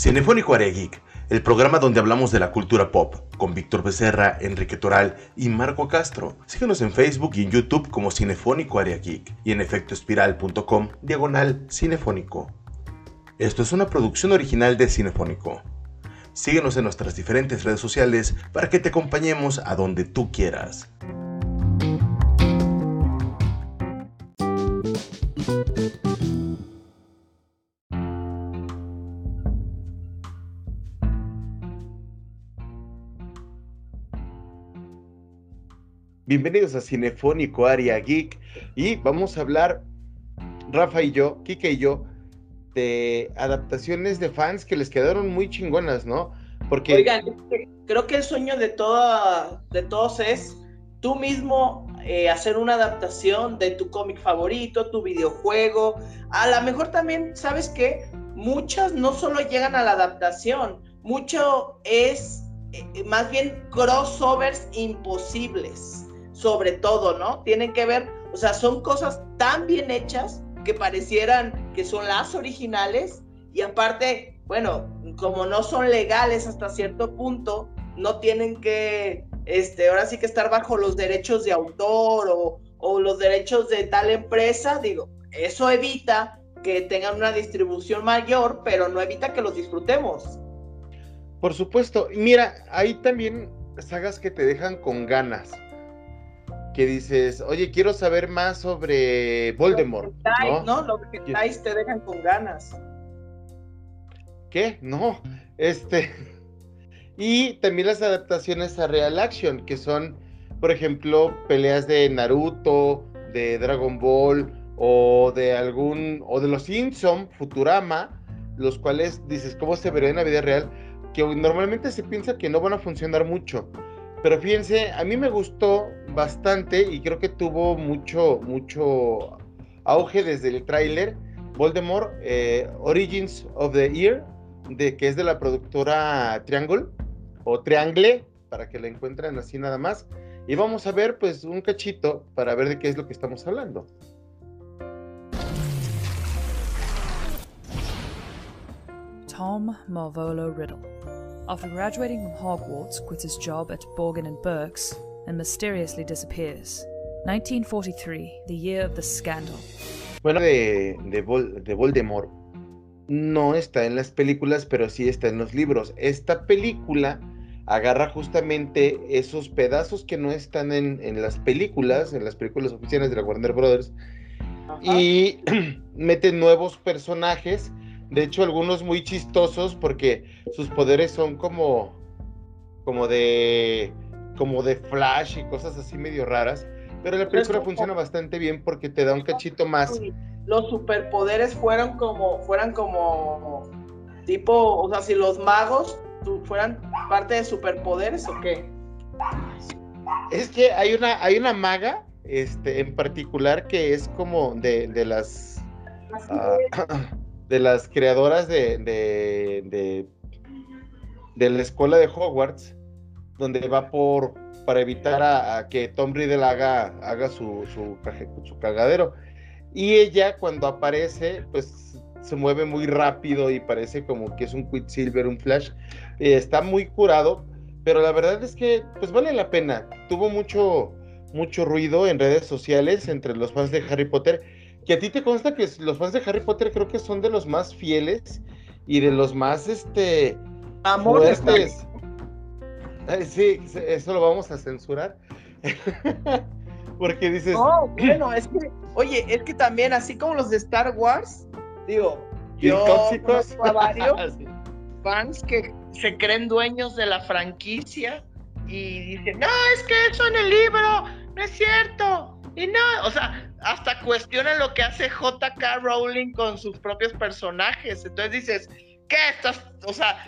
Cinefónico Área Geek, el programa donde hablamos de la cultura pop, con Víctor Becerra, Enrique Toral y Marco Castro. Síguenos en Facebook y en YouTube como Cinefónico Área Geek y en efectoespiral.com diagonal cinefónico. Esto es una producción original de Cinefónico. Síguenos en nuestras diferentes redes sociales para que te acompañemos a donde tú quieras. Bienvenidos a Cinefónico Área Geek y vamos a hablar, Rafa y yo, Kike y yo, de adaptaciones de fans que les quedaron muy chingonas, ¿no? Porque... Oigan, creo que el sueño de, toda, de todos es tú mismo eh, hacer una adaptación de tu cómic favorito, tu videojuego. A lo mejor también, ¿sabes qué? Muchas no solo llegan a la adaptación, mucho es eh, más bien crossovers imposibles sobre todo, ¿no? Tienen que ver, o sea, son cosas tan bien hechas que parecieran que son las originales y aparte, bueno, como no son legales hasta cierto punto, no tienen que, este, ahora sí que estar bajo los derechos de autor o, los derechos de tal empresa, digo, eso evita que tengan una distribución mayor, pero no evita que los disfrutemos. Por supuesto, mira, hay también sagas que te dejan con ganas que dices, oye, quiero saber más sobre Voldemort. ¿no? ¿no? Lo que traes te dejan con ganas. ¿Qué? No, este. Y también las adaptaciones a Real Action, que son, por ejemplo, peleas de Naruto, de Dragon Ball, o de algún, o de los Simpson, Futurama, los cuales dices, ¿cómo se vería en la vida real? Que normalmente se piensa que no van a funcionar mucho pero fíjense, a mí me gustó bastante y creo que tuvo mucho, mucho auge desde el tráiler. Voldemort, eh, Origins of the Year, de, que es de la productora Triangle, o Triangle, para que la encuentren así nada más. Y vamos a ver pues un cachito para ver de qué es lo que estamos hablando. Tom Marvolo Riddle after graduating from Hogwarts, quits his job at Borgin and Burke's and mysteriously disappears. 1943, the year of the scandal. Bueno, de, de, Vol de Voldemort no está en las películas, pero sí está en los libros. Esta película agarra justamente esos pedazos que no están en, en las películas, en las películas oficiales de la Warner Brothers, Ajá. y mete nuevos personajes de hecho, algunos muy chistosos porque sus poderes son como, como de, como de flash y cosas así medio raras. Pero la película funciona bastante bien porque te da un cachito más. Los superpoderes fueron como, fueran como tipo, o sea, si los magos fueran parte de superpoderes o qué. Es que hay una, hay una maga, este, en particular que es como de, de las de las creadoras de, de, de, la escuela de Hogwarts, donde va por para evitar a, que Tom Riddle haga, haga su, su, su, cagadero. Y ella cuando aparece, pues se mueve muy rápido y parece como que es un Quicksilver, un Flash. está muy curado, pero la verdad es que pues vale la pena. Tuvo mucho, mucho ruido en redes sociales entre los fans de Harry Potter que a ti te consta que los fans de Harry Potter creo que son de los más fieles y de los más, este, amores. sí, eso lo vamos a censurar. Porque dices. No, bueno, es que, oye, es que también, así como los de Star Wars, digo, yo conozco a varios fans que se creen dueños de la franquicia y dicen, no, es que eso en el libro no es cierto. Y no, o sea, hasta cuestionan lo que hace JK Rowling con sus propios personajes. Entonces dices, ¿qué estás? O sea,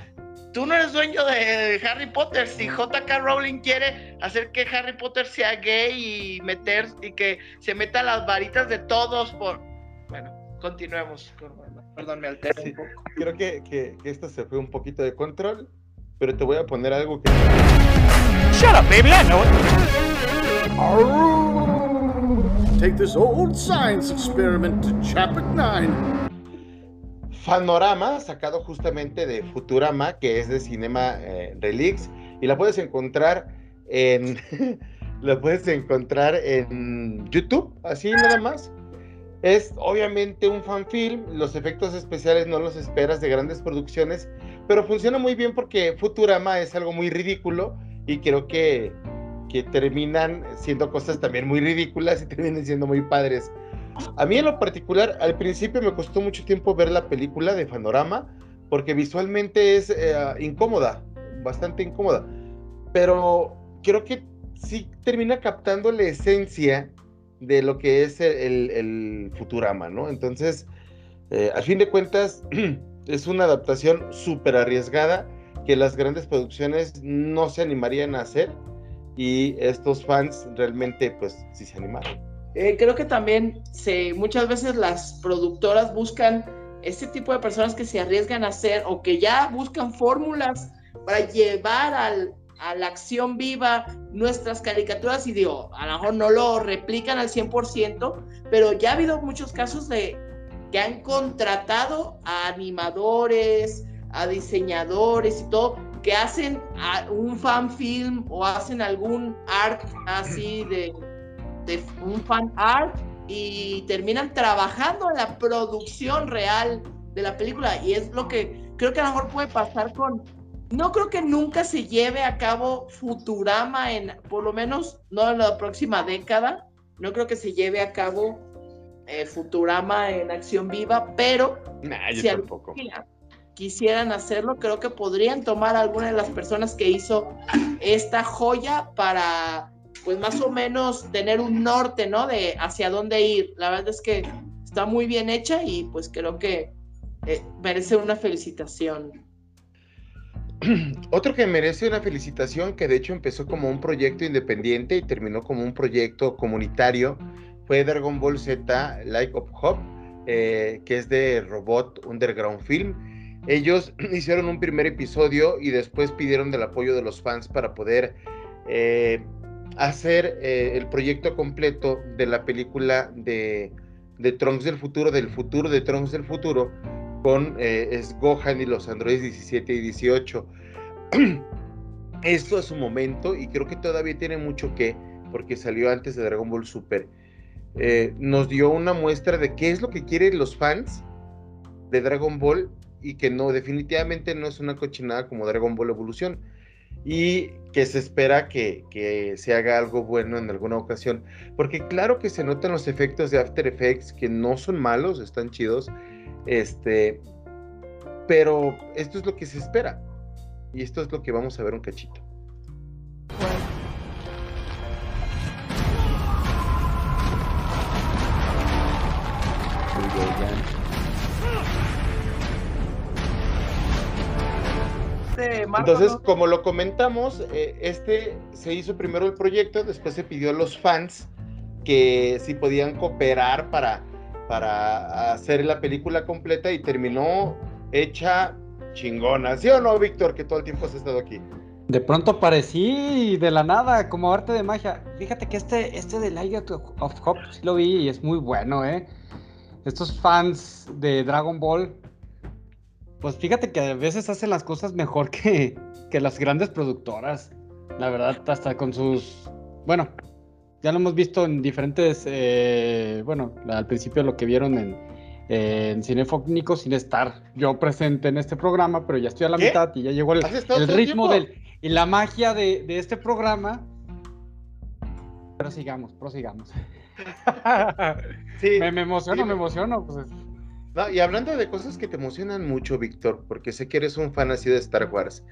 tú no eres dueño de Harry Potter. Si JK Rowling quiere hacer que Harry Potter sea gay y meter y que se meta las varitas de todos por. Bueno, continuemos. Perdón, me altero un poco. Creo que, que, que, esto se fue un poquito de control, pero te voy a poner algo que. Shut up, baby, I know it. Take this old science experiment to Chapter 9. Fanorama, sacado justamente de Futurama, que es de Cinema eh, Relix, y la puedes encontrar en la puedes encontrar en YouTube, así nada más. Es obviamente un fanfilm, los efectos especiales no los esperas de grandes producciones, pero funciona muy bien porque Futurama es algo muy ridículo y creo que, que terminan siendo cosas también muy ridículas y terminan siendo muy padres. A mí en lo particular, al principio me costó mucho tiempo ver la película de Panorama porque visualmente es eh, incómoda, bastante incómoda, pero creo que sí termina captando la esencia de lo que es el, Futurama, ¿no? Entonces, eh, al fin de cuentas, es una adaptación súper arriesgada que las grandes producciones no se animarían a hacer y estos fans realmente, pues, sí se animaron. Eh, creo que también se, muchas veces las productoras buscan este tipo de personas que se arriesgan a hacer o que ya buscan fórmulas para llevar al, a la acción viva nuestras caricaturas y digo, a lo mejor no lo replican al 100%, pero ya ha habido muchos casos de que han contratado a animadores, a diseñadores y todo, que hacen un fan film o hacen algún art así de, de un fan art y terminan trabajando en la producción real de la película. Y es lo que creo que a lo mejor puede pasar con no creo que nunca se lleve a cabo Futurama en, por lo menos no en la próxima década, no creo que se lleve a cabo eh, Futurama en acción viva, pero si quisieran hacerlo, creo que podrían tomar alguna de las personas que hizo esta joya para, pues más o menos tener un norte, ¿no? De hacia dónde ir. La verdad es que está muy bien hecha y pues creo que eh, merece una felicitación. Otro que merece una felicitación, que de hecho empezó como un proyecto independiente y terminó como un proyecto comunitario, fue Dragon Ball Z Like of Hop, eh, que es de Robot Underground Film. Ellos hicieron un primer episodio y después pidieron del apoyo de los fans para poder eh, hacer eh, el proyecto completo de la película de, de Trunks del futuro, del futuro de Trunks del futuro, con eh, Gohan y los androides 17 y 18. Esto es su momento y creo que todavía tiene mucho que, porque salió antes de Dragon Ball Super. Eh, nos dio una muestra de qué es lo que quieren los fans de Dragon Ball y que no, definitivamente no es una cochinada como Dragon Ball Evolución y que se espera que, que, se haga algo bueno en alguna ocasión. Porque claro que se notan los efectos de After Effects que no son malos, están chidos, este, pero esto es lo que se espera. Y esto es lo que vamos a ver un cachito. Entonces, como lo comentamos, eh, este se hizo primero el proyecto, después se pidió a los fans que si podían cooperar para para hacer la película completa y terminó hecha chingona. ¿Sí o no, Víctor, que todo el tiempo has estado aquí? De pronto aparecí de la nada, como arte de magia. Fíjate que este, este de Light of Hope sí lo vi y es muy bueno, ¿eh? Estos fans de Dragon Ball, pues fíjate que a veces hacen las cosas mejor que, que las grandes productoras. La verdad, hasta con sus... Bueno, ya lo hemos visto en diferentes, eh, bueno, al principio lo que vieron en, en Cinefónico sin estar yo presente en este programa, pero ya estoy a la mitad y ya llegó el, ritmo del, y la magia de, este programa. Prosigamos, prosigamos. sí, me, emociono, me emociono. Pues y hablando de cosas que te emocionan mucho, Víctor, porque sé que eres un fan así de Star Wars.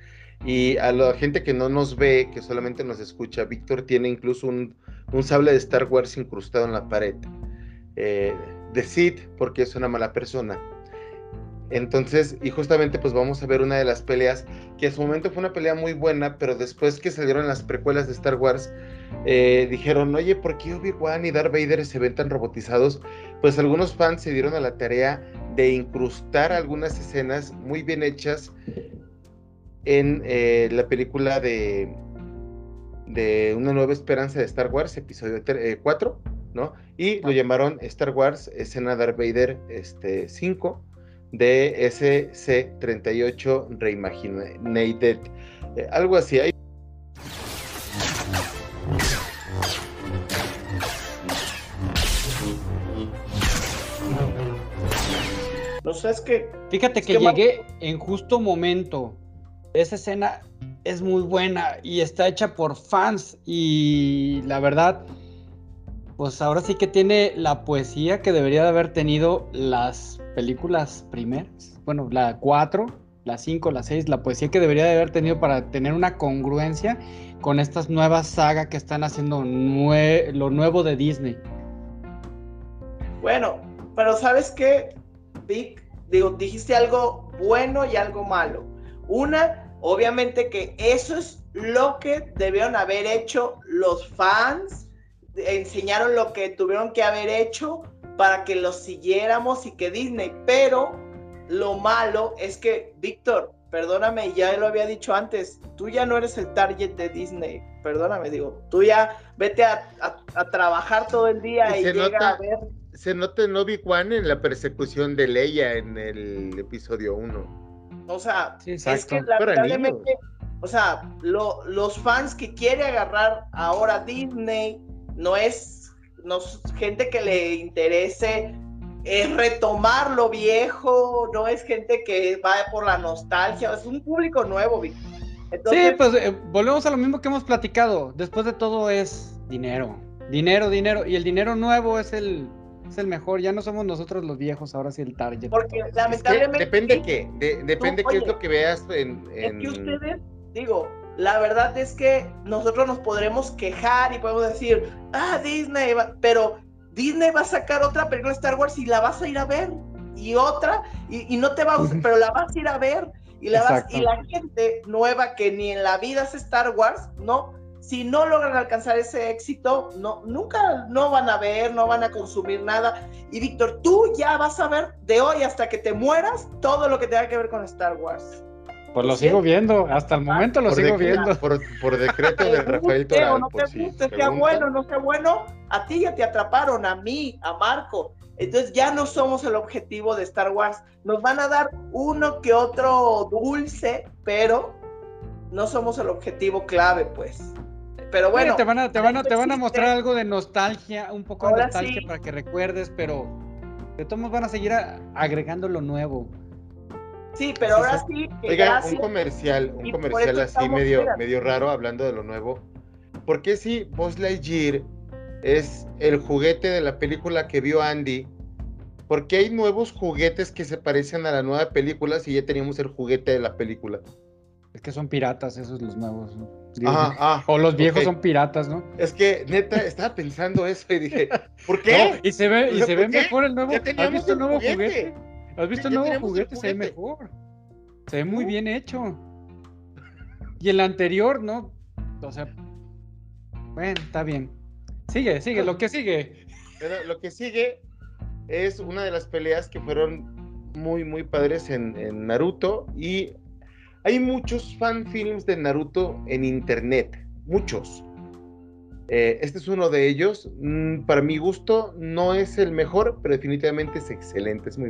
Y a la gente que no nos ve, que solamente nos escucha, Víctor tiene incluso un, un sable de Star Wars incrustado en la pared. Eh, de Sid, porque es una mala persona. Entonces, y justamente pues vamos a ver una de las peleas, que en su momento fue una pelea muy buena, pero después que salieron las precuelas de Star Wars, eh, dijeron, oye, ¿por qué Obi-Wan y Darth Vader se ven tan robotizados? Pues algunos fans se dieron a la tarea de incrustar algunas escenas muy bien hechas en eh, la película de de Una Nueva Esperanza de Star Wars, episodio 4, eh, ¿no? Y lo llamaron Star Wars Escena Darth Vader este, 5, de SC38 Reimaginated. Eh, algo así. Hay Es que. Fíjate es que llegué en justo momento. Esa escena es muy buena y está hecha por fans y la verdad, pues ahora sí que tiene la poesía que debería de haber tenido las películas primeras. Bueno, la 4, la 5, la 6, la poesía que debería de haber tenido para tener una congruencia con estas nuevas sagas que están haciendo nue- lo nuevo de Disney. Bueno, pero ¿sabes qué, Vic? Digo, dijiste algo bueno y algo malo. Una, obviamente que eso es lo que debieron haber hecho los fans, enseñaron lo que tuvieron que haber hecho para que los siguiéramos y que Disney, pero lo malo es que, Víctor, perdóname, ya lo había dicho antes, tú ya no eres el target de Disney, perdóname, digo, tú ya vete a, a- a trabajar todo el día Y llega nota- a ver se nota en Obi-Wan en la persecución de Leia en el episodio 1. O sea, Sí, es que lamentablemente, o sea, lo- los fans que quiere agarrar ahora Disney no es, no es gente que le interese es retomar lo viejo, no es gente que va por la nostalgia, es un público nuevo, Vic. Entonces, Sí, pues eh, volvemos a lo mismo que hemos platicado. Después de todo es dinero. Dinero, dinero. Y el dinero nuevo es el, es el mejor. Ya no somos nosotros los viejos, ahora sí el target. porque Es que lamentablemente depende qué, de- depende qué es lo que veas en... Es que ustedes, digo, la verdad es que nosotros nos podremos quejar y podemos decir, ah, Disney, va-", pero Disney va a sacar otra película de Star Wars y la vas a ir a ver, y otra, y, y no te va a gustar, pero la vas a ir a ver, y, la vas, y la gente nueva que ni en la vida es Star Wars, no, si no logran alcanzar ese éxito, no, nunca, no van a ver, no van a consumir nada. Y Víctor, tú ya vas a ver de hoy hasta que te mueras todo lo que tenga que ver con Star Wars. Pues lo ¿Sí? sigo viendo. Hasta el momento lo por, sigo viendo. por, por decreto de Rafael Toral. no te si guste, sea bueno, no sea bueno, a ti ya te atraparon, a mí, a Marco. Entonces ya no somos el objetivo de Star Wars. Nos van a dar uno que otro dulce, pero no somos el objetivo clave, pues. Pero bueno, te van a, te van a, te van a existe- mostrar algo de nostalgia, un poco de nostalgia sí. para que recuerdes, pero de todos modos van a seguir a- agregando lo nuevo. sí, pero ahora sí, que Oiga, gracias. un comercial, un comercial así medio, medio raro hablando de lo nuevo. ¿Por qué si Buzz Lightyear es el juguete de la película que vio Andy? ¿Por qué hay nuevos juguetes que se parecen a la nueva película si ya teníamos el juguete de la película? Es que son piratas esos los nuevos. ¿no? Ajá, ah, o los viejos son piratas, ¿no? Es que neta estaba pensando eso y dije, ¿por qué? No, y se ve, y se ¿por ve qué? mejor el nuevo. ¿Has visto el nuevo juguete. juguete? ¿Has visto el nuevo juguete? Se ve mejor. Se ve muy bien hecho. Y el anterior, ¿no? O sea, bueno, está bien. Sigue, sigue, lo que sigue. Pero lo que sigue es una de las peleas que fueron muy, muy padres en, en Naruto. Y hay muchos fanfilms de Naruto en internet. Muchos. Eh, este es uno de ellos. Mm, para mi gusto, no es el mejor, pero definitivamente es excelente. Es muy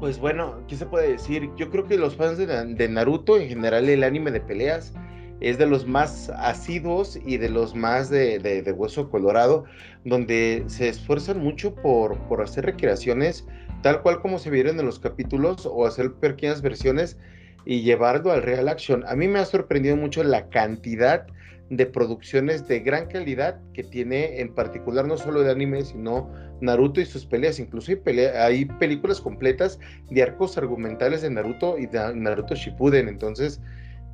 Pues bueno, ¿qué se puede decir? Yo creo que los fans de, Na- de Naruto, en general el anime de peleas, es de los más asiduos y de los más de, de- de hueso colorado, donde se esfuerzan mucho por, por hacer recreaciones tal cual como se vieron en los capítulos o hacer pequeñas versiones y llevarlo al real action. A mí me ha sorprendido mucho la cantidad de producciones de gran calidad que tiene en particular no solo el anime, sino Naruto y sus peleas. Incluso hay, pelea- hay películas completas de arcos argumentales de Naruto y de Naruto Shippuden. Entonces,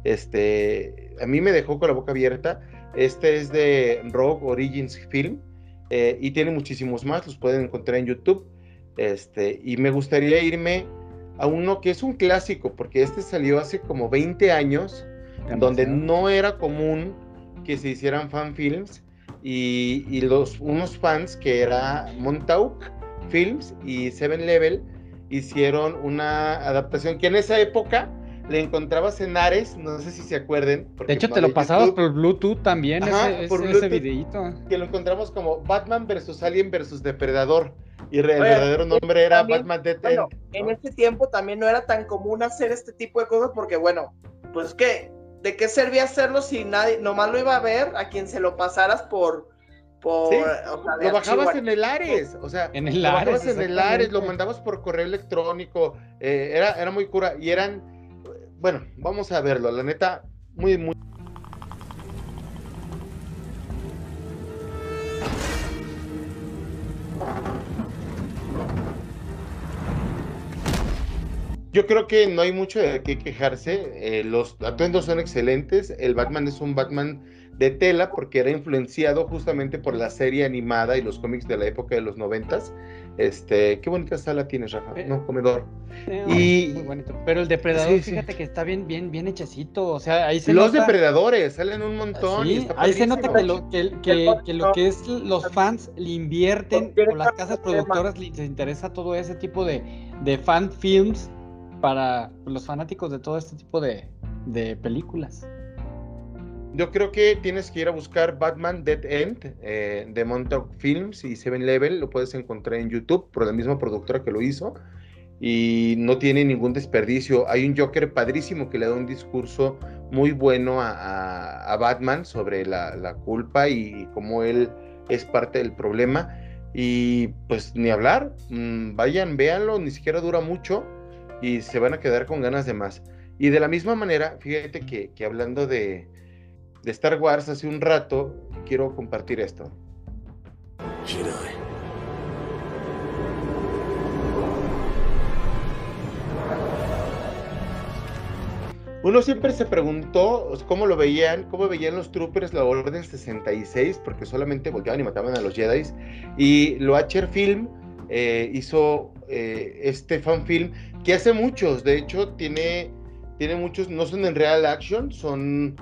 este, a mí me dejó con la boca abierta. Este es de Rogue Origins Film eh, y tiene muchísimos más. Los pueden encontrar en YouTube. Este, y me gustaría irme a uno que es un clásico, porque este salió hace como 20 años, donde no era común que se hicieran fanfilms y, y los, unos fans que era Montauk Films y Seven Level hicieron una adaptación que en esa época le encontrabas en Ares, no sé si se acuerden. De hecho, te lo pasabas por Bluetooth también, ese, por ese, videito. Que lo encontramos como Batman versus Alien versus Depredador. Y el verdadero nombre era Batman Dead bueno, En ese tiempo también no era tan común hacer este tipo de cosas porque, bueno, pues que, ¿de qué servía hacerlo si nadie, nomás lo iba a ver a quien se lo pasaras por, por, lo bajabas en el Ares, o sea, en el lo bajabas en el Ares, lo mandabas por correo electrónico, eh, era, era muy cura, y eran, bueno, vamos a verlo, la neta, muy, muy... Yo creo que no hay mucho de qué quejarse. Eh, los atuendos son excelentes. El Batman es un Batman de tela porque era influenciado justamente por la serie animada y los cómics de la época de los noventas. Este, qué bonita sala tienes, Rafa. Eh, no, comedor. Eh, y muy bonito. Pero el depredador, fíjate que está bien, bien, bien hechecito. O sea, ahí se Los depredadores salen un montón. ahí se nota que lo que, que, que, lo que es los fans le invierten o las casas productoras les interesa todo ese tipo de, de fan films para los fanáticos de todo este tipo de, películas. Yo creo que tienes que ir a buscar Batman Dead End eh, de Montauk Films y Seven Level. Lo puedes encontrar en YouTube por la misma productora que lo hizo. Y no tiene ningún desperdicio. Hay un Joker padrísimo que le da un discurso muy bueno a, Batman sobre la, culpa y cómo él es parte del problema. Y pues ni hablar. Mm, vayan, véanlo. Ni siquiera dura mucho y se van a quedar con ganas de más. Y de la misma manera, fíjate que, hablando de, de, Star Wars hace un rato, quiero compartir esto. Uno siempre se preguntó cómo lo veían, cómo veían los troopers la Orden 66, porque solamente volteaban y mataban a los Jedi. Y lo Loacher Film eh, hizo eh, este fanfilm que hace muchos, de hecho tiene, tiene muchos, no son en real action, son,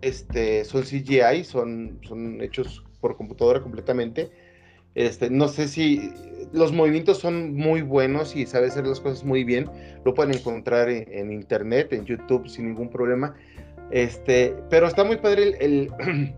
este, son CGI, son, son hechos por computadora completamente. Este, no sé si los movimientos son muy buenos y sabe hacer las cosas muy bien. Lo pueden encontrar en, internet, en YouTube sin ningún problema. Este, pero está muy padre el, el,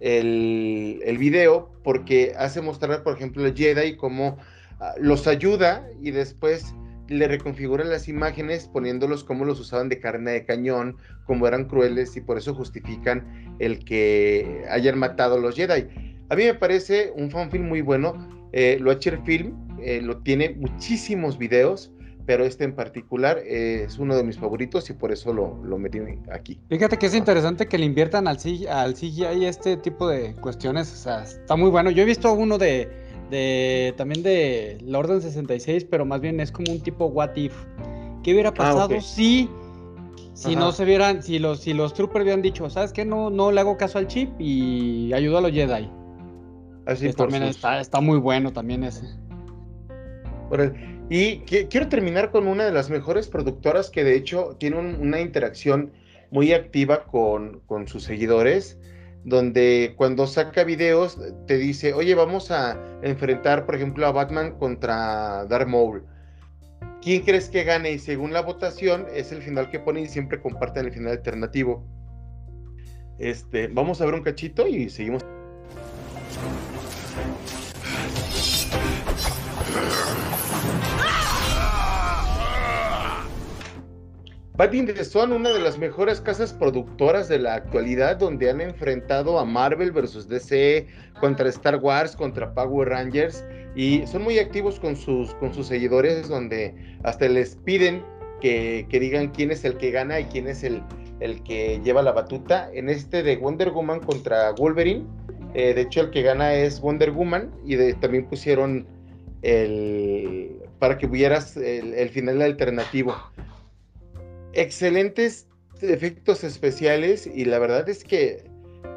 el, video porque hace mostrar, por ejemplo, el Jedi como ah, los ayuda y después le reconfiguran las imágenes poniéndolos como los usaban de carne de cañón, como eran crueles y por eso justifican el que hayan matado a los Jedi. A mí me parece un fanfilm muy bueno. Eh, lo Film eh, lo tiene muchísimos videos, pero este en particular es uno de mis favoritos y por eso lo, lo metí aquí. Fíjate que es interesante que le inviertan al, al CGI este tipo de cuestiones. O sea, está muy bueno. Yo he visto uno de de también de la Orden 66, pero más bien es como un tipo what if. ¿Qué hubiera ah, pasado si si no se vieran, si los si los troopers hubieran dicho, ¿sabes qué? No no le hago caso al chip y ayudo a los Jedi. Así también está, está muy bueno también ese. Y quiero terminar con una de las mejores productoras que de hecho tiene una interacción muy activa con, con sus seguidores donde cuando saca videos te dice, oye, vamos a enfrentar, por ejemplo, a Batman contra Darth Maul. ¿Quién crees que gane? Y según la votación, es el final que pone y siempre comparten el final alternativo. Este, vamos a ver un cachito y seguimos. Batting son una de las mejores casas productoras de la actualidad donde han enfrentado a Marvel versus DC, contra Star Wars, contra Power Rangers y son muy activos con sus, con sus seguidores donde hasta les piden que, digan quién es el que gana y quién es el, el que lleva la batuta. En este de Wonder Woman contra Wolverine, eh, de hecho el que gana es Wonder Woman y también pusieron el para que vieras el, el final alternativo excelentes efectos especiales y la verdad es que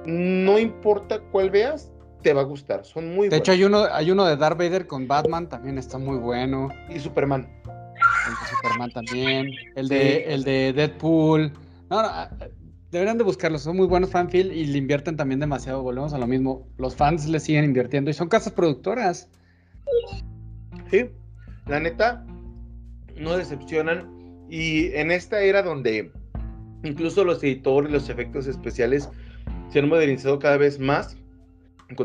no importa cuál veas, te va a gustar. Son muy De hecho, hay uno, hay uno de Darth Vader con Batman, también está muy bueno. Y Superman. El de Superman también. El, de, el de Deadpool. No, no, deberían de buscarlos, son muy buenos fanfield y le invierten también demasiado. Volvemos a lo mismo. Los fans le siguen invirtiendo y son casas productoras. Sí, la neta, no decepcionan Y en esta era donde incluso los editores, los efectos especiales se han modernizado cada vez más,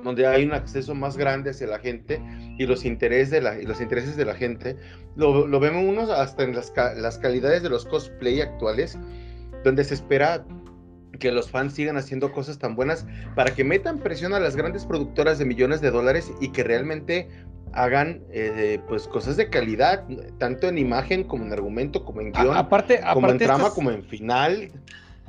donde hay un acceso más grande hacia la gente y los intereses de la, los intereses de la gente, lo, lo vemos unos hasta en las, las calidades de los cosplay actuales, donde se espera que los fans sigan haciendo cosas tan buenas para que metan presión a las grandes productoras de millones de dólares y que realmente hagan eh, pues cosas de calidad, tanto en imagen como en argumento, como en guion, aparte, como en trama, como en final.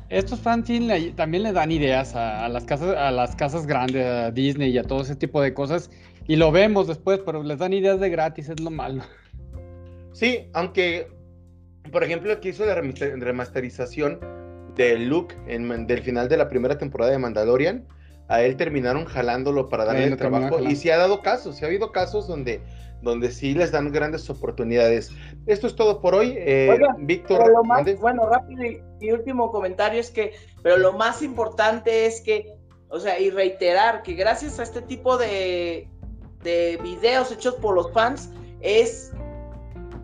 Estos fans también le dan ideas a, las casas, a las casas grandes, a Disney y a todo ese tipo de cosas. Y lo vemos después, pero les dan ideas de gratis, es lo malo. Sí, aunque, por ejemplo, aquí hizo la remasterización de Luke en, del final de la primera temporada de Mandalorian, a él terminaron jalándolo para darle el trabajo. Y sí ha dado casos, sí ha habido casos donde, donde sí les dan grandes oportunidades. Esto es todo por hoy. Eh, Víctor. Bueno, rápido y, último comentario es que, pero lo más importante es que, o sea, y reiterar que gracias a este tipo de, de videos hechos por los fans, es,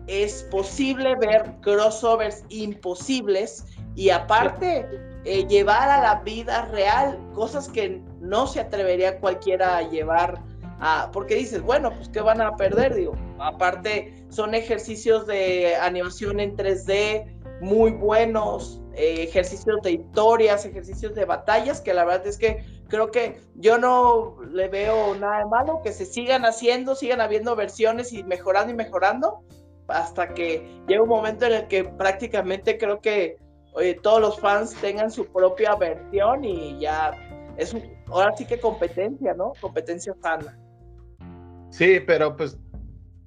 es posible ver crossovers imposibles y aparte eh, llevar a la vida real cosas que no se atrevería cualquiera a llevar a, porque dices, bueno, pues qué van a perder, digo, aparte son ejercicios de animación en 3D muy buenos, eh, ejercicios de historias, ejercicios de batallas, que la verdad es que creo que yo no le veo nada de malo, que se sigan haciendo, sigan habiendo versiones y mejorando y mejorando, hasta que llega un momento en el que prácticamente creo que todos los fans tengan su propia versión y ya es ahora sí que competencia, ¿no? Competencia sana. Sí, pero pues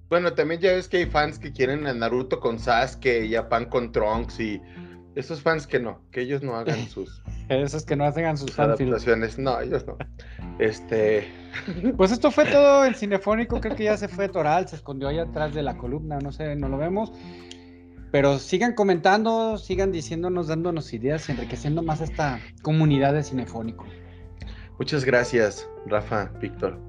bueno, también ya ves que hay fans que quieren a Naruto con Sasuke y a Pan con Trunks y esos fans que no, que ellos no hagan sus esos que no hacen sus, sus adaptaciones, no, ellos no. Este pues esto fue todo en Cinefónico, creo que ya se fue Toral, se escondió ahí atrás de la columna, no sé, no lo vemos. Pero sigan comentando, sigan diciéndonos, dándonos ideas, enriqueciendo más esta comunidad de Cinefónico. Muchas gracias, Rafa, Víctor.